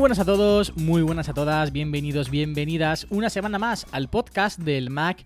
Buenas a todos, muy buenas a todas, bienvenidos, bienvenidas una semana más al podcast del Mac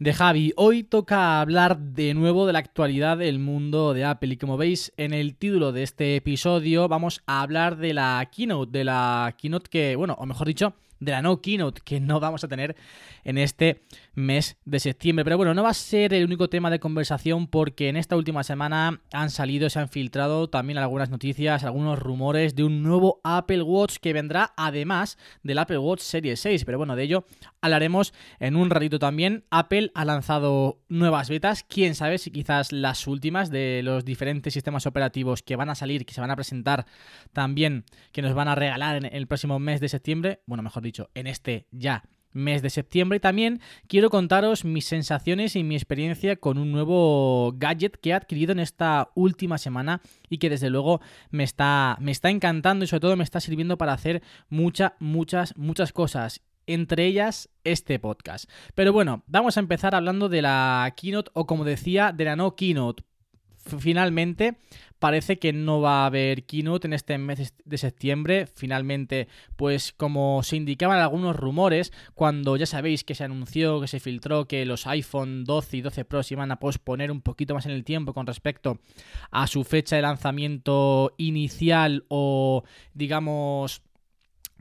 de Javi. Hoy toca hablar de nuevo de la actualidad del mundo de Apple y como veis en el título de este episodio vamos a hablar de la keynote, de la keynote que, bueno, o mejor dicho, de la no keynote que no vamos a tener en este mes de septiembre. Pero bueno, no va a ser el único tema de conversación porque en esta última semana han salido, se han filtrado también algunas noticias, algunos rumores de un nuevo Apple Watch que vendrá además del Apple Watch Series 6. Pero bueno, de ello hablaremos en un ratito también. Apple ha lanzado nuevas betas, quién sabe si quizás las últimas de los diferentes sistemas operativos que van a salir, que se van a presentar también, que nos van a regalar en el próximo mes de septiembre. Bueno, mejor dicho, en este ya mes de septiembre también quiero contaros mis sensaciones y mi experiencia con un nuevo gadget que he adquirido en esta última semana y que desde luego me está, me está encantando y sobre todo me está sirviendo para hacer muchas, muchas, muchas cosas entre ellas este podcast. Pero bueno, vamos a empezar hablando de la keynote o como decía, de la no keynote. Finalmente, parece que no va a haber keynote en este mes de septiembre. Finalmente, pues como se indicaban algunos rumores, cuando ya sabéis que se anunció, que se filtró que los iPhone 12 y 12 Pro se iban a posponer un poquito más en el tiempo con respecto a su fecha de lanzamiento inicial o digamos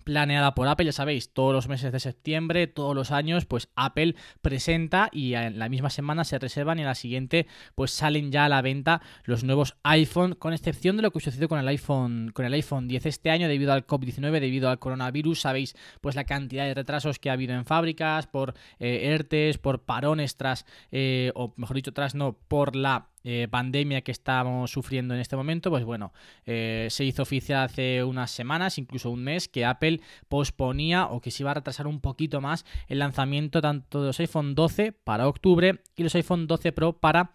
planeada por Apple, ya sabéis, todos los meses de septiembre, todos los años, pues Apple presenta y en la misma semana se reservan y en la siguiente pues salen ya a la venta los nuevos iPhone, con excepción de lo que sucedió con el iPhone con el iPhone 10 este año debido al COVID-19, debido al coronavirus, sabéis pues la cantidad de retrasos que ha habido en fábricas, por eh, ERTES, por parones tras, eh, o mejor dicho, tras no, por la eh, pandemia que estamos sufriendo en este momento, pues bueno, eh, se hizo oficial hace unas semanas, incluso un mes, que Apple posponía o que se iba a retrasar un poquito más el lanzamiento tanto de los iPhone 12 para octubre y los iPhone 12 Pro para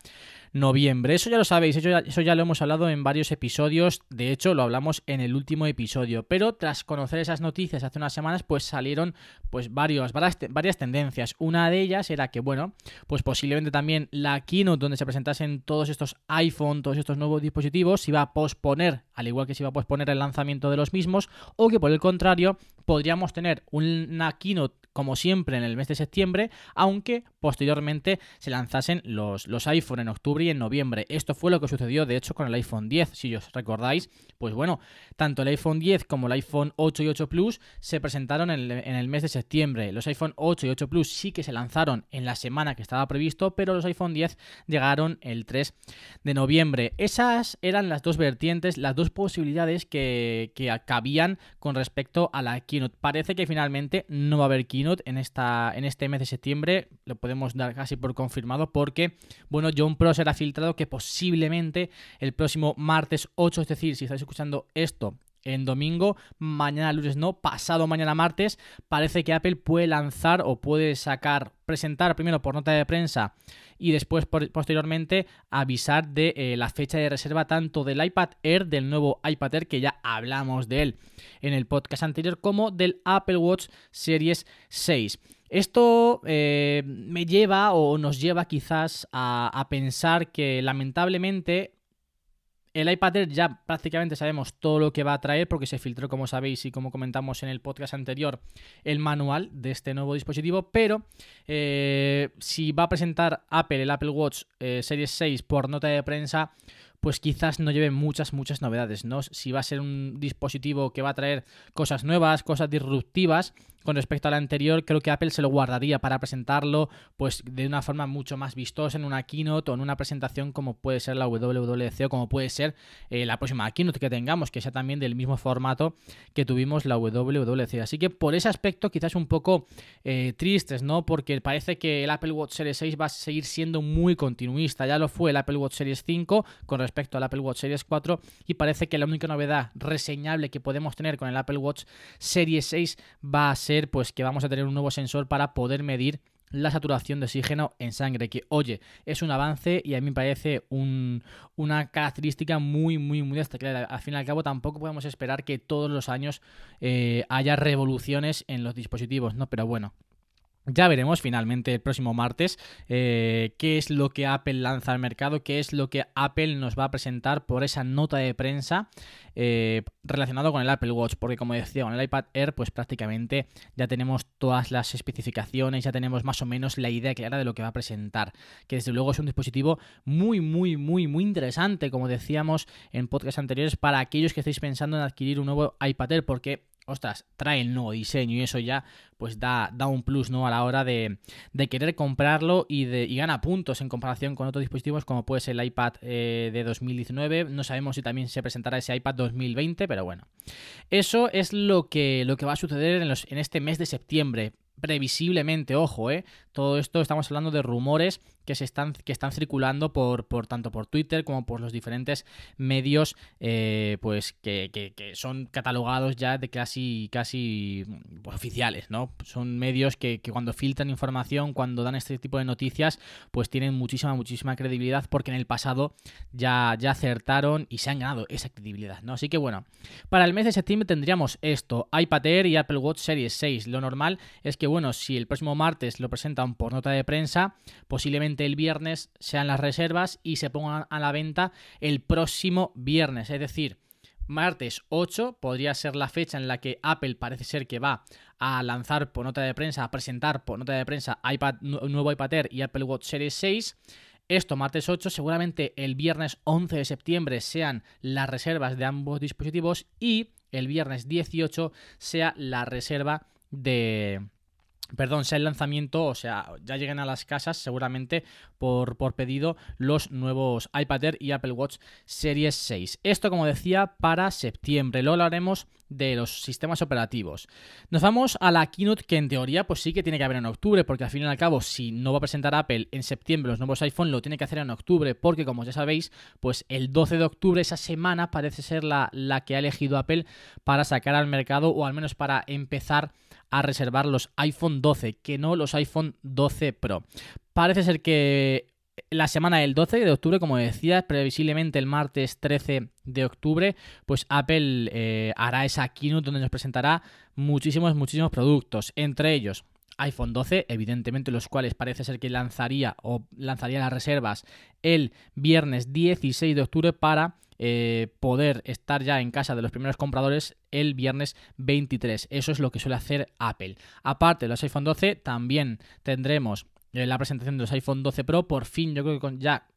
noviembre. Eso ya lo sabéis, eso ya, eso ya, lo hemos hablado en varios episodios, de hecho lo hablamos en el último episodio, pero tras conocer esas noticias hace unas semanas, pues salieron pues varios, varias, tendencias. Una de ellas era que, bueno, pues posiblemente también la keynote donde se presentasen todos estos iPhone, todos estos nuevos dispositivos, se iba a posponer, al igual que se iba a posponer el lanzamiento de los mismos, o que por el contrario podríamos tener una keynote como siempre en el mes de septiembre, aunque posteriormente se lanzasen los, los iPhone en octubre y en noviembre. Esto fue lo que sucedió de hecho con el iPhone 10, si os recordáis, pues bueno, tanto el iPhone 10 como el iPhone 8 y 8 Plus se presentaron en el, mes de septiembre. Los iPhone 8 y 8 Plus sí que se lanzaron en la semana que estaba previsto, pero los iPhone 10 llegaron el 3 de noviembre. Esas eran las dos vertientes, las dos posibilidades que, que cabían con respecto a la keynote. Parece que finalmente no va a haber keynote en, esta, en este mes de septiembre. Lo podemos dar casi por confirmado porque, bueno, John Pro será filtrado que posiblemente el próximo martes 8, es decir, si estáis escuchando esto en domingo, mañana lunes no, pasado mañana martes, parece que Apple puede lanzar o puede sacar, presentar primero por nota de prensa y después posteriormente avisar de eh, la fecha de reserva tanto del iPad Air, del nuevo iPad Air que ya hablamos de él en el podcast anterior, como del Apple Watch Series 6. Esto eh, me lleva o nos lleva quizás a pensar que lamentablemente el iPad ya prácticamente sabemos todo lo que va a traer porque se filtró, como sabéis y como comentamos en el podcast anterior, el manual de este nuevo dispositivo, pero eh, si va a presentar Apple el Apple Watch eh, Series 6 por nota de prensa, pues quizás no lleve muchas, muchas novedades, ¿no? Si va a ser un dispositivo que va a traer cosas nuevas, cosas disruptivas, con respecto al anterior, creo que Apple se lo guardaría para presentarlo pues de una forma mucho más vistosa en una keynote o en una presentación como puede ser la WWDC o como puede ser eh, la próxima keynote que tengamos, que sea también del mismo formato que tuvimos la WWDC. Así que por ese aspecto quizás un poco eh, tristes, ¿no? Porque parece que el Apple Watch Series 6 va a seguir siendo muy continuista. Ya lo fue el Apple Watch Series 5 con respecto al Apple Watch Series 4 y parece que la única novedad reseñable que podemos tener con el Apple Watch Series 6 va a ser pues que vamos a tener un nuevo sensor para poder medir la saturación de oxígeno en sangre, que oye, es un avance y a mí me parece una característica muy, muy, muy destacada. Al fin y al cabo, tampoco podemos esperar que todos los años eh, haya revoluciones en los dispositivos, ¿no? Pero bueno, ya veremos finalmente el próximo martes eh, qué es lo que Apple lanza al mercado, qué es lo que Apple nos va a presentar por esa nota de prensa eh, relacionado con el Apple Watch, porque como decía, con el iPad Air pues prácticamente ya tenemos todas las especificaciones, ya tenemos más o menos la idea clara de lo que va a presentar, que desde luego es un dispositivo muy, muy, muy, muy interesante, como decíamos en podcasts anteriores, para aquellos que estéis pensando en adquirir un nuevo iPad Air, porque ostras, trae el nuevo diseño y eso ya pues da, da un plus ¿no? a la hora de, querer comprarlo y, de, y gana puntos en comparación con otros dispositivos como puede ser el iPad eh, de 2019. No sabemos si también se presentará ese iPad 2020, pero bueno. Eso es lo que, lo que va a suceder en, los, en este mes de septiembre previsiblemente, ojo, ¿eh? Todo esto estamos hablando de rumores que se están, que están circulando por, por tanto por Twitter como por los diferentes medios eh, pues que, que, son catalogados ya de casi casi pues, oficiales, ¿no? Son medios que, que, cuando filtran información, cuando dan este tipo de noticias, pues tienen muchísima, muchísima credibilidad porque en el pasado ya, ya acertaron y se han ganado esa credibilidad, ¿no? Así que bueno, para el mes de septiembre tendríamos esto, iPad Air y Apple Watch Series 6. Lo normal es que, bueno, si el próximo martes lo presentan por nota de prensa, posiblemente el viernes sean las reservas y se pongan a la venta el próximo viernes. Es decir, martes 8 podría ser la fecha en la que Apple parece ser que va a lanzar por nota de prensa, a presentar por nota de prensa iPad, nuevo iPad Air y Apple Watch Series 6. Esto martes 8, seguramente el viernes 11 de septiembre sean las reservas de ambos dispositivos y el viernes 18 sea la reserva de, perdón, sea el lanzamiento, o sea, ya lleguen a las casas seguramente por, por, pedido los nuevos iPad Air y Apple Watch Series 6. Esto, como decía, para septiembre. Luego hablaremos de los sistemas operativos. Nos vamos a la keynote que en teoría pues sí que tiene que haber en octubre, porque al fin y al cabo, si no va a presentar Apple en septiembre los nuevos iPhone, lo tiene que hacer en octubre, porque como ya sabéis, pues el 12 de octubre, esa semana, parece ser la, la que ha elegido Apple para sacar al mercado, o al menos para empezar a reservar los iPhone 12, que no los iPhone 12 Pro. Parece ser que la semana del 12 de octubre, como decía, previsiblemente el martes 13 de octubre, pues Apple eh, hará esa keynote donde nos presentará muchísimos, muchísimos productos. Entre ellos, iPhone 12, evidentemente los cuales parece ser que lanzaría o lanzaría las reservas el viernes 16 de octubre para eh, poder estar ya en casa de los primeros compradores el viernes 23. Eso es lo que suele hacer Apple. Aparte de los iPhone 12, también tendremos eh, la presentación de los iPhone 12 Pro. Por fin, yo creo que con, ya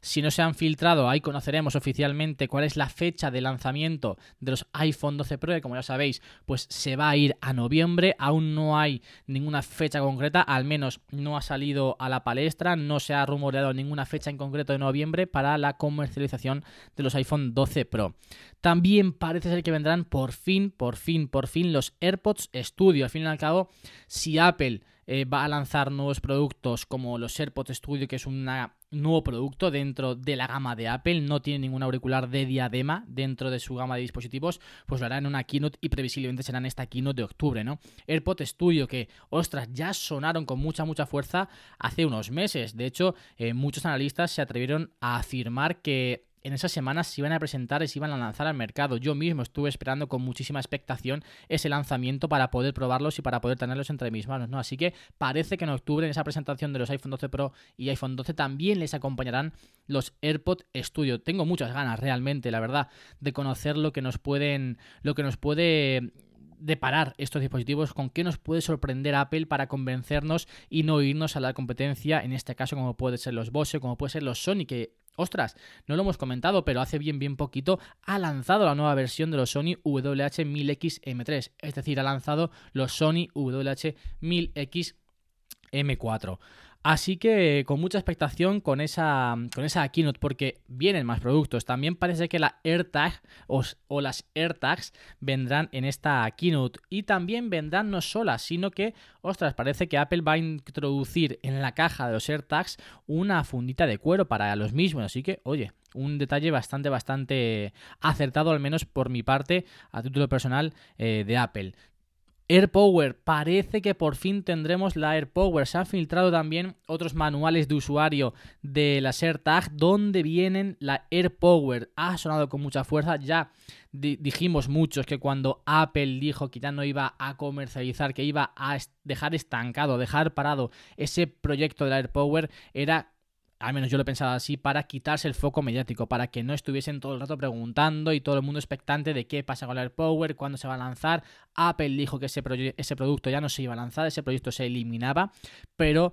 si no se han filtrado, ahí conoceremos oficialmente cuál es la fecha de lanzamiento de los iPhone 12 Pro, que como ya sabéis, pues se va a ir a noviembre. Aún no hay ninguna fecha concreta, al menos no ha salido a la palestra, no se ha rumoreado ninguna fecha en concreto de noviembre para la comercialización de los iPhone 12 Pro. También parece ser que vendrán por fin, por fin, por fin los AirPods Studio. Al fin y al cabo, si Apple eh, va a lanzar nuevos productos como los AirPods Studio, que es un nuevo producto dentro de la gama de Apple, no tiene ningún auricular de diadema dentro de su gama de dispositivos, pues lo hará en una keynote y previsiblemente será en esta keynote de octubre, ¿no? AirPods Studio, que, ostras, ya sonaron con mucha, mucha fuerza hace unos meses. De hecho, eh, muchos analistas se atrevieron a afirmar que en esas semanas se iban a presentar y se iban a lanzar al mercado. Yo mismo estuve esperando con muchísima expectación ese lanzamiento para poder probarlos y para poder tenerlos entre mis manos, ¿no? Así que parece que en octubre en esa presentación de los iPhone 12 Pro y iPhone 12 también les acompañarán los AirPods Studio. Tengo muchas ganas realmente, la verdad, de conocer lo que nos pueden lo que nos puede deparar estos dispositivos, con qué nos puede sorprender Apple para convencernos y no irnos a la competencia, en este caso como puede ser los Bose, como puede ser los Sony, que ostras, no lo hemos comentado, pero hace bien, bien poquito ha lanzado la nueva versión de los Sony WH-1000X-M3, es decir, ha lanzado los Sony WH-1000X M4. Así que con mucha expectación con esa, con esa keynote, porque vienen más productos. También parece que la AirTag o, o, las AirTags vendrán en esta keynote. Y también vendrán no solas, sino que, ostras, parece que Apple va a introducir en la caja de los AirTags una fundita de cuero para los mismos. Así que, oye, un detalle bastante, bastante acertado, al menos por mi parte, a título personal eh, de Apple. AirPower, parece que por fin tendremos la AirPower. Se han filtrado también otros manuales de usuario de la AirTag donde vienen la AirPower. Ha sonado con mucha fuerza. Ya dijimos muchos que cuando Apple dijo que ya no iba a comercializar, que iba a dejar estancado, dejar parado ese proyecto de la AirPower, era al menos yo lo pensaba así, para quitarse el foco mediático, para que no estuviesen todo el rato preguntando y todo el mundo expectante de qué pasa con el AirPower, cuándo se va a lanzar. Apple dijo que ese, ese producto ya no se iba a lanzar, ese proyecto se eliminaba, pero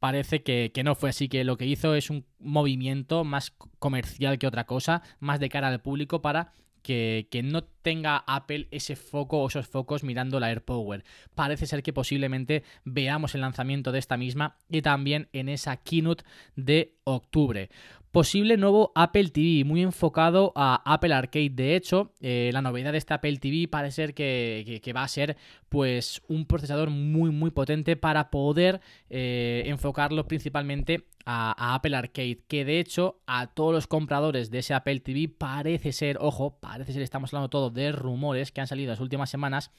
parece que, que, no fue así, que lo que hizo es un movimiento más comercial que otra cosa, más de cara al público para que, no tenga Apple ese foco o esos focos mirando la AirPower. Parece ser que posiblemente veamos el lanzamiento de esta misma y también en esa keynote de octubre. Posible nuevo Apple TV, muy enfocado a Apple Arcade. De hecho, eh, la novedad de este Apple TV parece ser que, va a ser pues un procesador muy muy potente para poder eh, enfocarlo principalmente a, Apple Arcade, que de hecho a todos los compradores de ese Apple TV parece ser, ojo, parece ser, estamos hablando todo de rumores que han salido las últimas semanas,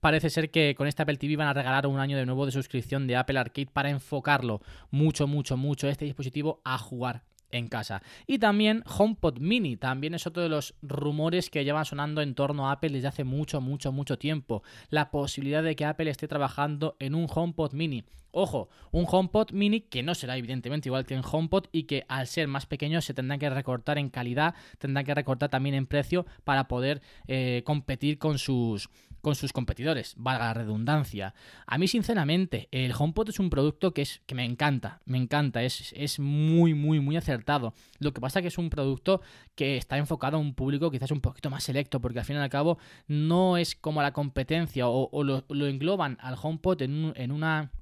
parece ser que con este Apple TV van a regalar un año de nuevo de suscripción de Apple Arcade para enfocarlo mucho, mucho, mucho este dispositivo a jugar en casa. Y también HomePod Mini, también es otro de los rumores que llevan sonando en torno a Apple desde hace mucho, mucho, mucho tiempo. La posibilidad de que Apple esté trabajando en un HomePod Mini. Ojo, un HomePod mini que no será evidentemente igual que en HomePod y que al ser más pequeño se tendrán que recortar en calidad, tendrán que recortar también en precio para poder eh, competir con sus, con sus competidores, valga la redundancia. A mí sinceramente el HomePod es un producto que, es, que me encanta, me encanta, es, es muy, muy, muy acertado. Lo que pasa es que es un producto que está enfocado a un público quizás un poquito más selecto, porque al fin y al cabo no es como la competencia o, lo, engloban al HomePod en, en una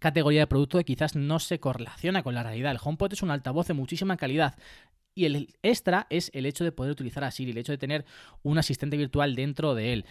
categoría de producto que quizás no se correlaciona con la realidad. El HomePod es un altavoz de muchísima calidad. Y el extra es el hecho de poder utilizar a Siri, el hecho de tener un asistente virtual dentro de él.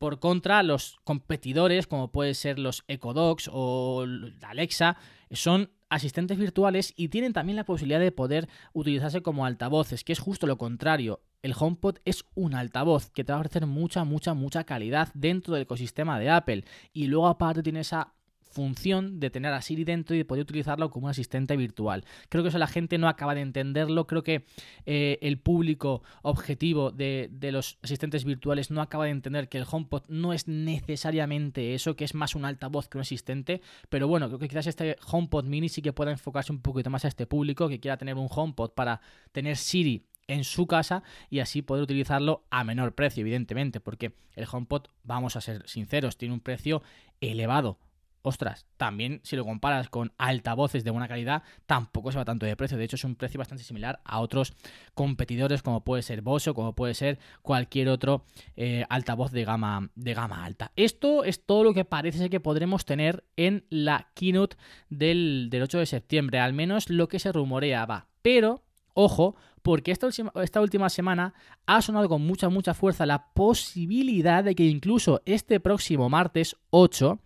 Por contra, los competidores, como pueden ser los Echo Dogs o Alexa, son asistentes virtuales y tienen también la posibilidad de poder utilizarse como altavoces, que es justo lo contrario. El HomePod es un altavoz que te va a ofrecer mucha, mucha, mucha calidad dentro del ecosistema de Apple. Y luego aparte tiene esa función de tener a Siri dentro y de poder utilizarlo como un asistente virtual. Creo que eso la gente no acaba de entenderlo, creo que eh, el público objetivo de, los asistentes virtuales no acaba de entender que el HomePod no es necesariamente eso, que es más un altavoz que un asistente, pero bueno, creo que quizás este HomePod mini sí que pueda enfocarse un poquito más a este público que quiera tener un HomePod para tener Siri en su casa y así poder utilizarlo a menor precio, evidentemente, porque el HomePod, vamos a ser sinceros, tiene un precio elevado ostras, también si lo comparas con altavoces de buena calidad, tampoco se va tanto de precio. De hecho, es un precio bastante similar a otros competidores como puede ser Bose o como puede ser cualquier otro eh, altavoz de gama, de gama alta. Esto es todo lo que parece ser que podremos tener en la keynote del, del 8 de septiembre, al menos lo que se rumoreaba. Pero, ojo, porque esta última, esta última semana ha sonado con mucha, mucha fuerza la posibilidad de que incluso este próximo martes 8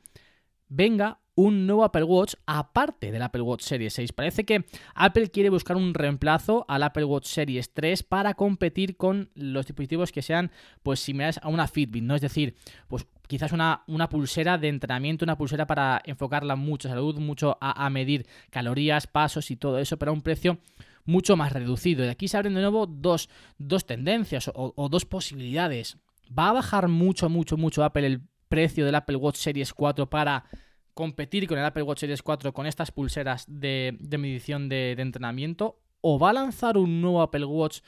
venga un nuevo Apple Watch aparte del Apple Watch Series 6. Parece que Apple quiere buscar un reemplazo al Apple Watch Series 3 para competir con los dispositivos que sean pues similares a una Fitbit, ¿no? Es decir, pues quizás una, una pulsera de entrenamiento, una pulsera para enfocarla mucho a salud, mucho a, medir calorías, pasos y todo eso, pero a un precio mucho más reducido. Y aquí se abren de nuevo dos, tendencias o, o dos posibilidades. ¿Va a bajar mucho, mucho, mucho Apple el precio del Apple Watch Series 4 para competir con el Apple Watch Series 4 con estas pulseras de, medición de, entrenamiento? ¿O va a lanzar un nuevo Apple Watch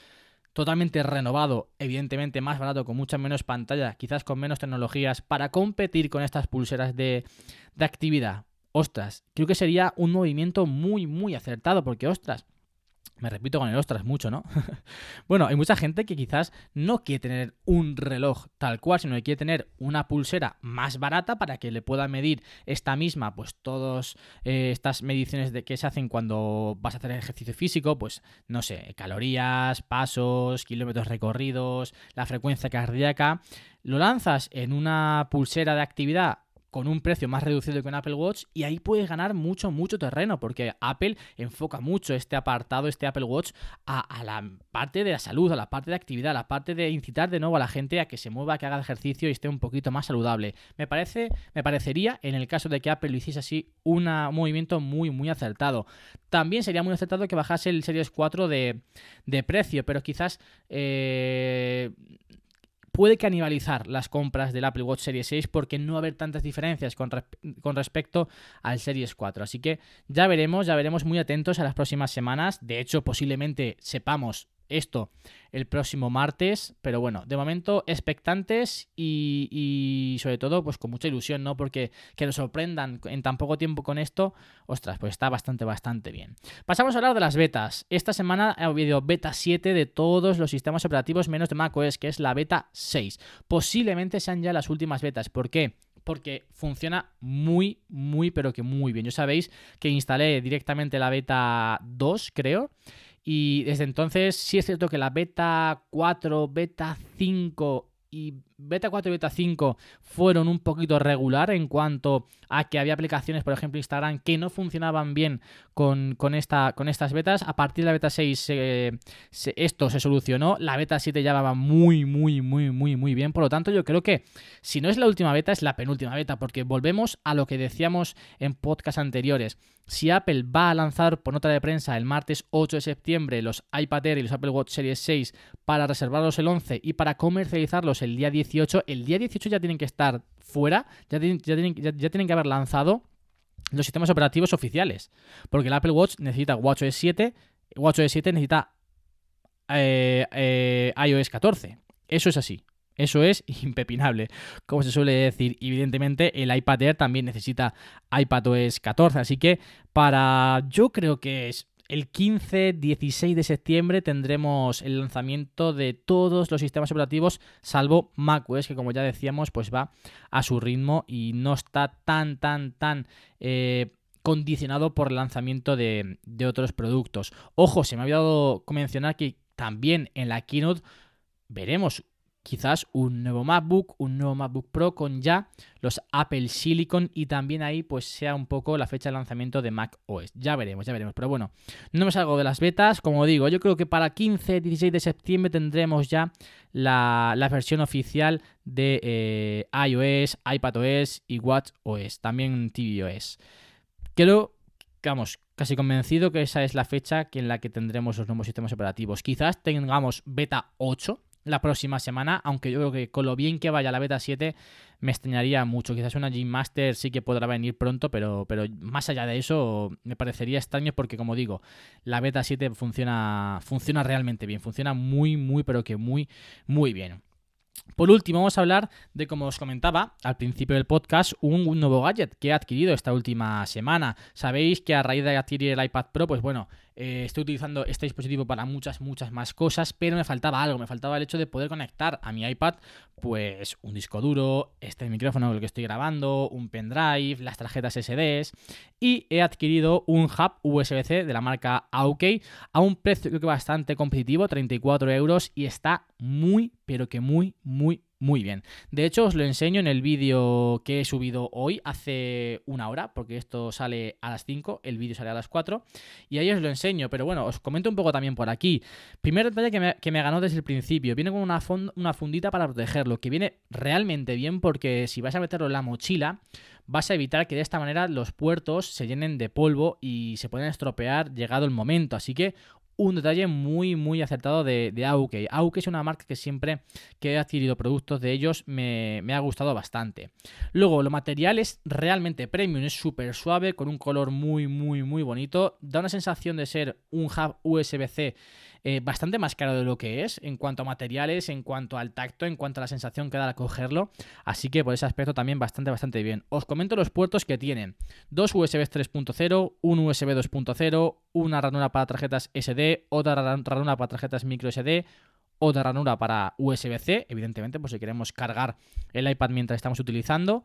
totalmente renovado, evidentemente más barato, con mucha menos pantalla, quizás con menos tecnologías, para competir con estas pulseras de, de actividad? Ostras, creo que sería un movimiento muy, muy acertado, porque ostras, Me repito con el ostras mucho, ¿no? bueno, hay mucha gente que quizás no quiere tener un reloj tal cual, sino que quiere tener una pulsera más barata para que le pueda medir esta misma, pues todas eh, estas mediciones de que se hacen cuando vas a hacer ejercicio físico, pues no sé, calorías, pasos, kilómetros recorridos, la frecuencia cardíaca. Lo lanzas en una pulsera de actividad con un precio más reducido que un Apple Watch y ahí puedes ganar mucho, mucho terreno porque Apple enfoca mucho este apartado, este Apple Watch a, la parte de la salud, a la parte de actividad, a la parte de incitar de nuevo a la gente a que se mueva, que haga ejercicio y esté un poquito más saludable. Me parece, me parecería, en el caso de que Apple lo hiciese así, un movimiento muy, muy acertado. También sería muy acertado que bajase el Series 4 de, de precio, pero quizás eh, puede canibalizar las compras del Apple Watch Series 6 porque no va a haber tantas diferencias con, con, respecto al Series 4. Así que ya veremos, ya veremos muy atentos a las próximas semanas. De hecho, posiblemente sepamos esto el próximo martes, pero bueno, de momento expectantes y, sobre todo pues con mucha ilusión, ¿no? Porque que nos sorprendan en tan poco tiempo con esto, ostras, pues está bastante, bastante bien. Pasamos a hablar de las betas. Esta semana ha habido beta 7 de todos los sistemas operativos menos de macOS, que es la beta 6. Posiblemente sean ya las últimas betas. ¿Por qué? porque funciona muy, muy, pero que muy bien. Ya sabéis que instalé directamente la beta 2, creo, y desde entonces sí es cierto que la beta 4, beta 5 y beta 4 y beta 5 fueron un poquito regular en cuanto a que había aplicaciones, por ejemplo Instagram, que no funcionaban bien con, esta, con estas betas. A partir de la beta 6 esto se solucionó. La beta 7 ya va muy, muy, muy, muy, muy bien. Por lo tanto, yo creo que si no es la última beta, es la penúltima beta, porque volvemos a lo que decíamos en podcasts anteriores. Si Apple va a lanzar por nota de prensa el martes 8 de septiembre los iPad Air y los Apple Watch Series 6 para reservarlos el 11 y para comercializarlos el día 18, el día 18 ya tienen que estar fuera, ya tienen, ya tienen, que haber lanzado los sistemas operativos oficiales. Porque el Apple Watch necesita WatchOS 7, WatchOS 7 necesita eh, eh, iOS 14. Eso es así. Eso es impepinable. Como se suele decir, evidentemente el iPad Air también necesita iPadOS 14. Así que para. Yo creo que es. El 15-16 de septiembre tendremos el lanzamiento de todos los sistemas operativos, salvo macOS, que como ya decíamos, pues va a su ritmo y no está tan, tan, tan eh, condicionado por el lanzamiento de, de otros productos. Ojo, se me ha olvidado mencionar que también en la keynote veremos quizás un nuevo MacBook, un nuevo MacBook Pro con ya los Apple Silicon y también ahí pues sea un poco la fecha de lanzamiento de Mac OS. Ya veremos, ya veremos. Pero bueno, no me salgo de las betas. Como digo, yo creo que para 15, 16 de septiembre tendremos ya la, versión oficial de eh, iOS, iPadOS y WatchOS, también tvOS. Creo, vamos, casi convencido que esa es la fecha en la que tendremos los nuevos sistemas operativos. Quizás tengamos beta 8 la próxima semana, aunque yo creo que con lo bien que vaya la beta 7 me extrañaría mucho. Quizás una Gym Master sí que podrá venir pronto, pero, pero más allá de eso me parecería extraño porque como digo, la beta 7 funciona, funciona realmente bien, funciona muy, muy, pero que muy, muy bien. Por último, vamos a hablar de, como os comentaba al principio del podcast, un, nuevo gadget que he adquirido esta última semana. Sabéis que a raíz de adquirir el iPad Pro, pues bueno, eh, estoy utilizando este dispositivo para muchas, muchas más cosas, pero me faltaba algo, me faltaba el hecho de poder conectar a mi iPad, pues un disco duro, este micrófono con el que estoy grabando, un pendrive, las tarjetas SDs, y he adquirido un hub USB-C de la marca Aukey a un precio creo que bastante competitivo, 34 euros, y está muy, pero que muy, muy, muy bien. De hecho, os lo enseño en el vídeo que he subido hoy, hace una hora, porque esto sale a las 5, el vídeo sale a las 4, y ahí os lo enseño, pero bueno, os comento un poco también por aquí. Primer detalle que me, que me ganó desde el principio, viene con una, una fundita para protegerlo, que viene realmente bien porque si vas a meterlo en la mochila, vas a evitar que de esta manera los puertos se llenen de polvo y se pueden estropear llegado el momento. Así que un detalle muy, muy acertado de, de Auke. Auke es una marca que siempre que he adquirido productos de ellos me, ha gustado bastante. Luego, lo material es realmente premium, es súper suave, con un color muy, muy, muy bonito. Da una sensación de ser un hub USB-C eh, bastante más caro de lo que es en cuanto a materiales, en cuanto al tacto, en cuanto a la sensación que da al cogerlo. Así que por ese aspecto también bastante, bastante bien. Os comento los puertos que tienen. Dos USB 3.0, un USB 2.0, una ranura para tarjetas SD, otra ranura para tarjetas micro SD, otra ranura para USB-C, evidentemente, pues si queremos cargar el iPad mientras estamos utilizando,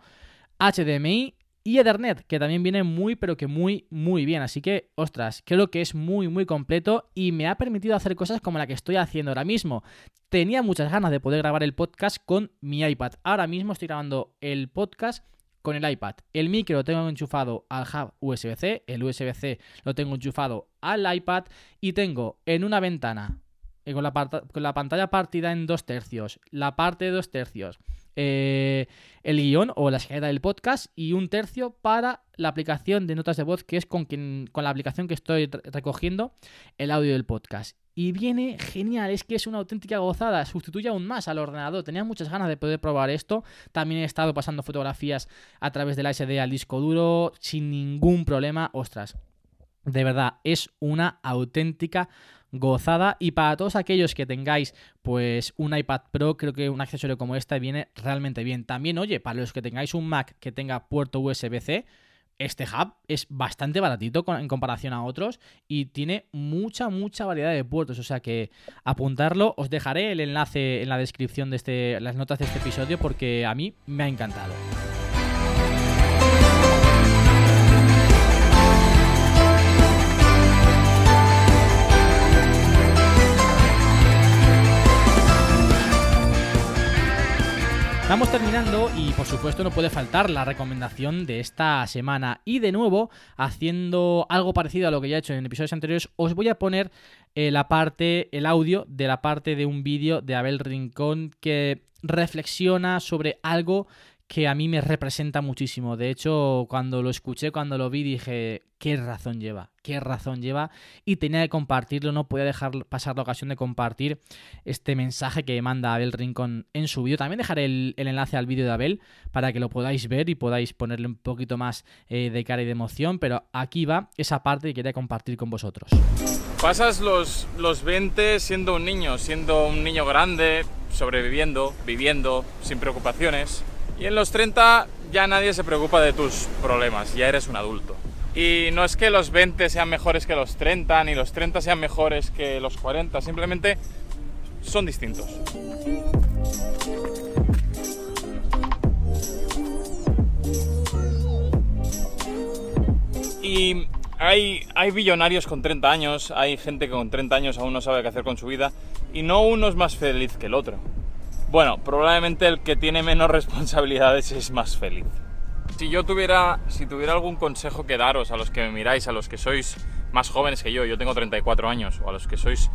HDMI y Ethernet, que también viene muy, pero que muy, muy bien. Así que, ostras, creo que es muy, muy completo y me ha permitido hacer cosas como la que estoy haciendo ahora mismo. Tenía muchas ganas de poder grabar el podcast con mi iPad. Ahora mismo estoy grabando el podcast con el iPad. El micro lo tengo enchufado al hub USB-C, el USB-C lo tengo enchufado al iPad y tengo en una ventana eh, con la, con la pantalla partida en dos tercios, la parte de dos tercios eh, el guion o la escaleta del podcast y un tercio para la aplicación de notas de voz, que es con, quien, con la aplicación que estoy recogiendo el audio del podcast. Y viene genial, es que es una auténtica gozada, sustituye aún más al ordenador. Tenía muchas ganas de poder probar esto. También he estado pasando fotografías a través de la SD al disco duro sin ningún problema. Ostras, de verdad, es una auténtica gozada. Y para todos aquellos que tengáis pues un iPad Pro, creo que un accesorio como este viene realmente bien. También, oye, para los que tengáis un Mac que tenga puerto USB-C, este hub es bastante baratito en comparación a otros y tiene mucha, mucha variedad de puertos. O sea que apuntarlo, os dejaré el enlace en la descripción de este, las notas de este episodio porque a mí me ha encantado. Estamos terminando y por supuesto no puede faltar la recomendación de esta semana. Y de nuevo, haciendo algo parecido a lo que ya he hecho en episodios anteriores, os voy a poner eh, la parte, el audio de la parte de un vídeo de Abel Rincón que reflexiona sobre algo que a mí me representa muchísimo. De hecho, cuando lo escuché, cuando lo vi, dije, qué razón lleva, qué razón lleva. Y tenía que compartirlo, no podía dejar pasar la ocasión de compartir este mensaje que manda Abel Rincón en su vídeo. También dejaré el, enlace al vídeo de Abel para que lo podáis ver y podáis ponerle un poquito más eh, de cara y de emoción. Pero aquí va esa parte que quería compartir con vosotros. Pasas los, los 20 siendo un niño, siendo un niño grande, sobreviviendo, viviendo, sin preocupaciones y en los 30 ya nadie se preocupa de tus problemas, ya eres un adulto. Y no es que los 20 sean mejores que los 30, ni los 30 sean mejores que los 40, simplemente son distintos. Y hay, hay billonarios con 30 años, hay gente que con 30 años aún no sabe qué hacer con su vida, y no uno es más feliz que el otro. Bueno, probablemente el que tiene menos responsabilidades es más feliz. Si yo tuviera, si tuviera algún consejo que daros a los que me miráis, a los que sois más jóvenes que yo, yo tengo 34 años, o a los que sois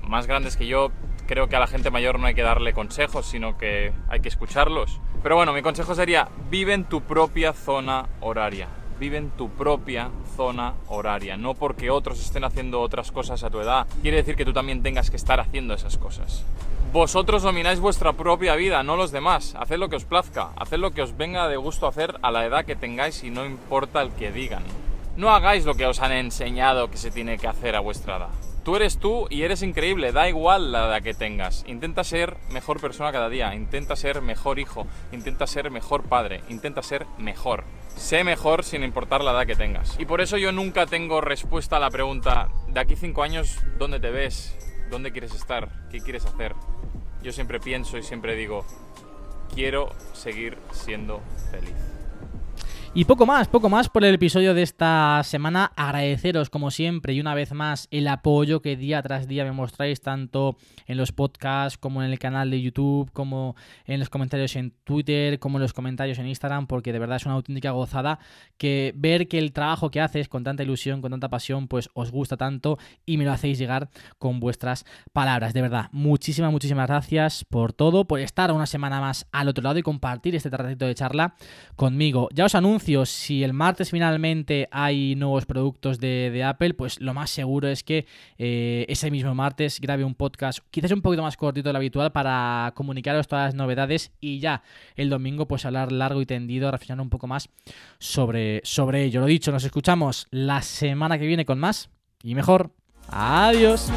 más grandes que yo, creo que a la gente mayor no hay que darle consejos, sino que hay que escucharlos. Pero bueno, mi consejo sería, vive en tu propia zona horaria. Vive en tu propia zona horaria. No porque otros estén haciendo otras cosas a tu edad, quiere decir que tú también tengas que estar haciendo esas cosas. Vosotros domináis vuestra propia vida, no los demás. Haced lo que os plazca, haced lo que os venga de gusto hacer a la edad que tengáis y no importa el que digan. No hagáis lo que os han enseñado que se tiene que hacer a vuestra edad. Tú eres tú y eres increíble, da igual la edad que tengas. Intenta ser mejor persona cada día, intenta ser mejor hijo, intenta ser mejor padre, intenta ser mejor. Sé mejor sin importar la edad que tengas. Y por eso yo nunca tengo respuesta a la pregunta, de aquí cinco años, ¿dónde te ves? ¿Dónde quieres estar? ¿Qué quieres hacer? Yo siempre pienso y siempre digo, quiero seguir siendo feliz. Y poco más, poco más por el episodio de esta semana. Agradeceros, como siempre, y una vez más, el apoyo que día tras día me mostráis, tanto en los podcasts, como en el canal de YouTube, como en los comentarios en Twitter, como en los comentarios en Instagram, porque de verdad es una auténtica gozada que ver que el trabajo que haces con tanta ilusión, con tanta pasión, pues os gusta tanto y me lo hacéis llegar con vuestras palabras. De verdad, muchísimas, muchísimas gracias por todo, por estar una semana más al otro lado y compartir este ratito de charla conmigo. Ya os anuncio si el martes finalmente hay nuevos productos de, Apple, pues lo más seguro es que eh, ese mismo martes grabe un podcast quizás un poquito más cortito de lo habitual para comunicaros todas las novedades y ya el domingo pues hablar largo y tendido, reflexionar un poco más sobre, sobre ello. Lo dicho, nos escuchamos la semana que viene con más y mejor. Adiós.